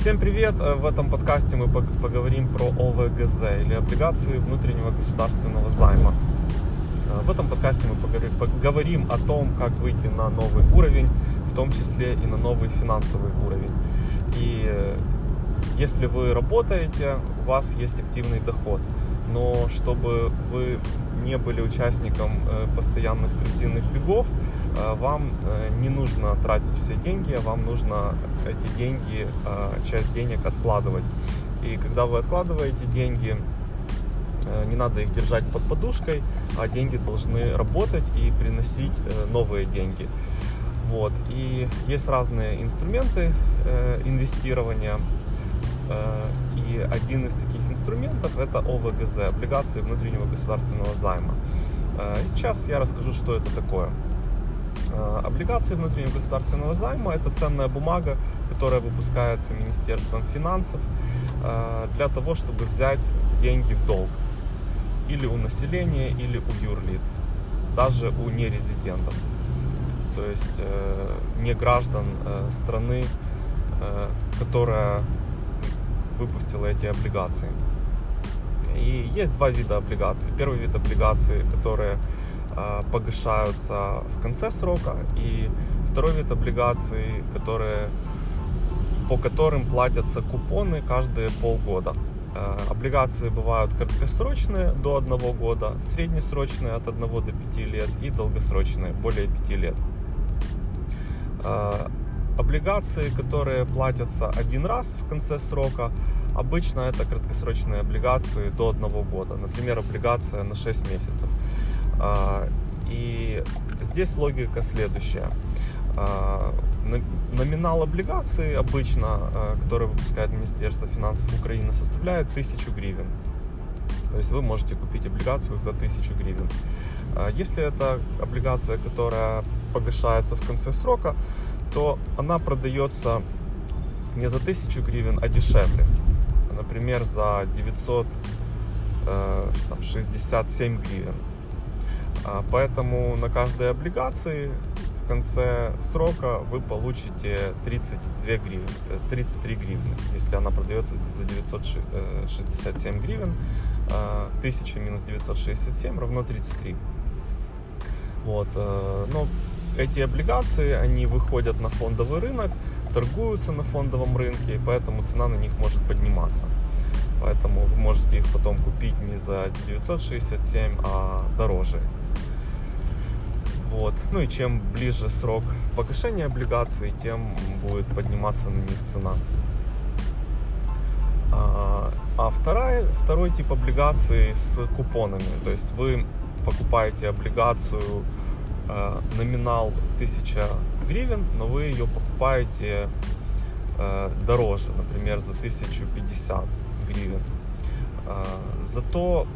Всем привет! Э, в этом подкасте мы поговорим про ОВГЗ или облигации внутреннего государственного займа. Э, в этом подкасте мы поговорим о том, как выйти на новый уровень, в том числе и на новый финансовый уровень. И э, если вы работаете, у вас есть активный доход, но чтобы вы не были участником постоянных крысиных бегов, Э, вам э, не нужно тратить все деньги, вам нужно эти деньги, э, часть денег откладывать. И когда вы откладываете деньги, не надо их держать под подушкой, а деньги должны работать и приносить новые деньги. Вот. И есть разные инструменты инвестирования. Один из таких инструментов это ОВГЗ, облигации внутреннего государственного займа. Сейчас я расскажу, что это такое. Э, облигации внутреннего государственного займа – это ценная бумага, которая выпускается Министерством финансов э, для того, чтобы взять деньги в долг. Или у населения, или у юрлиц. Даже у нерезидентов. То есть э, не граждан страны, которая выпустила эти облигации. И есть два вида облигаций. Первый вид облигаций, которые а, погашаются в конце срока, и второй вид облигаций, которые, по которым платятся купоны каждые полгода. А, облигации бывают краткосрочные до одного года, среднесрочные от 1 до 5 лет и долгосрочные более 5 лет. А, облигации, которые платятся один раз в конце срока, обычно это краткосрочные облигации до одного года. Например, облигация на 6 месяцев. А, и здесь логика следующая. А, номинал облигации обычно, а, который выпускает Министерство финансов Украины, составляет 1000 гривен. То есть вы можете купить облигацию за 1000 гривен. Если это облигация, которая погашается в конце срока, то она продается не за 1000 гривен, а дешевле. Например, за 967 э, гривен. А, поэтому на каждой облигации в конце срока вы получите 32 гривен, 33 гривны, если она продается за 967 э, гривен. 1000 а, минус 967 равно 33. Вот. Э, но эти облигации, они выходят на фондовый рынок, торгуются на фондовом рынке, и поэтому цена на них может подниматься. Поэтому вы можете их потом купить не за 967, а дороже. Вот. Ну и чем ближе срок погашения облигаций, тем будет подниматься на них цена. А, а вторая, второй тип облигаций с купонами. То есть вы покупаете облигацию номинал 1000 гривен, но вы ее покупаете э, дороже, например, за 1050 гривен. Э, зато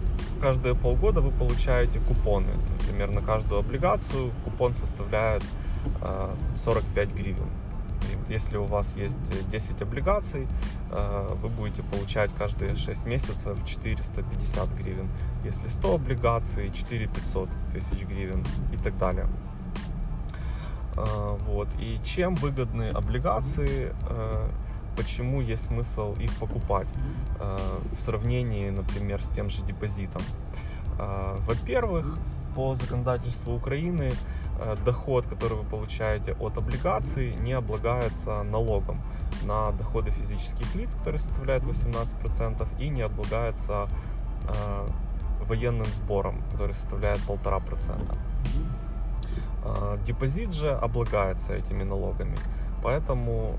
каждые полгода вы получаете купоны. Например, на каждую облигацию купон составляет 45 э, гривен. Если у вас есть 10 облигаций, э, вы будете получать каждые 6 месяцев 450 гривен. Если 100 облигаций, 4 500 тысяч гривен и так далее. Э, вот. И чем выгодны облигации, почему есть смысл их покупать э, в сравнении, например, с тем же депозитом. Э, во-первых, по законодательству Украины э, доход, который вы получаете от облигаций, не облагается налогом на доходы физических лиц, который составляет 18%, и не облагается военным сбором, который составляет 1,5%. Депозит же облагается этими налогами, поэтому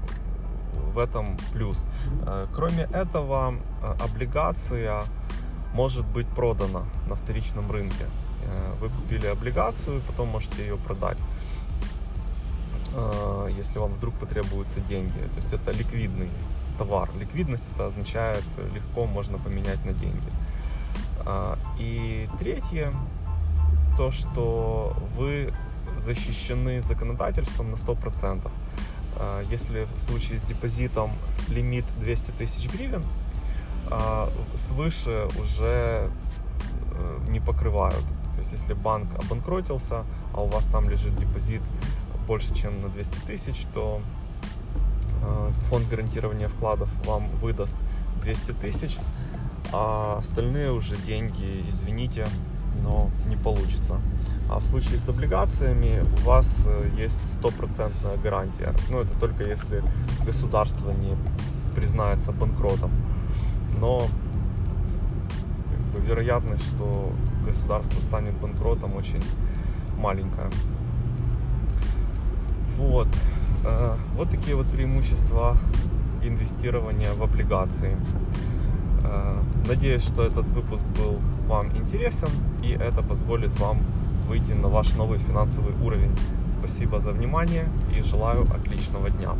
в этом плюс. Э, кроме этого, э, облигация может быть продана на вторичном рынке. Э, вы купили облигацию, потом можете ее продать, если вам вдруг потребуются деньги. То есть это ликвидный товар. Ликвидность это означает легко можно поменять на деньги. И третье, то, что вы защищены законодательством на 100%. А, если в случае с депозитом лимит 200 тысяч гривен, свыше уже э, не покрывают. То есть если банк обанкротился, а у вас там лежит депозит больше, чем на 200 тысяч, то э, фонд гарантирования вкладов вам выдаст 200 тысяч, а остальные уже деньги, извините, но не получится. А в случае с облигациями у вас э, есть стопроцентная гарантия. Ну, это только если государство не признается банкротом. Но бы, вероятность, что государство станет банкротом, очень маленькая. Вот. Э, вот такие вот преимущества инвестирования в облигации. Э, надеюсь, что этот выпуск был вам интересен и это позволит вам выйти на ваш новый финансовый уровень. Спасибо за внимание и желаю отличного дня.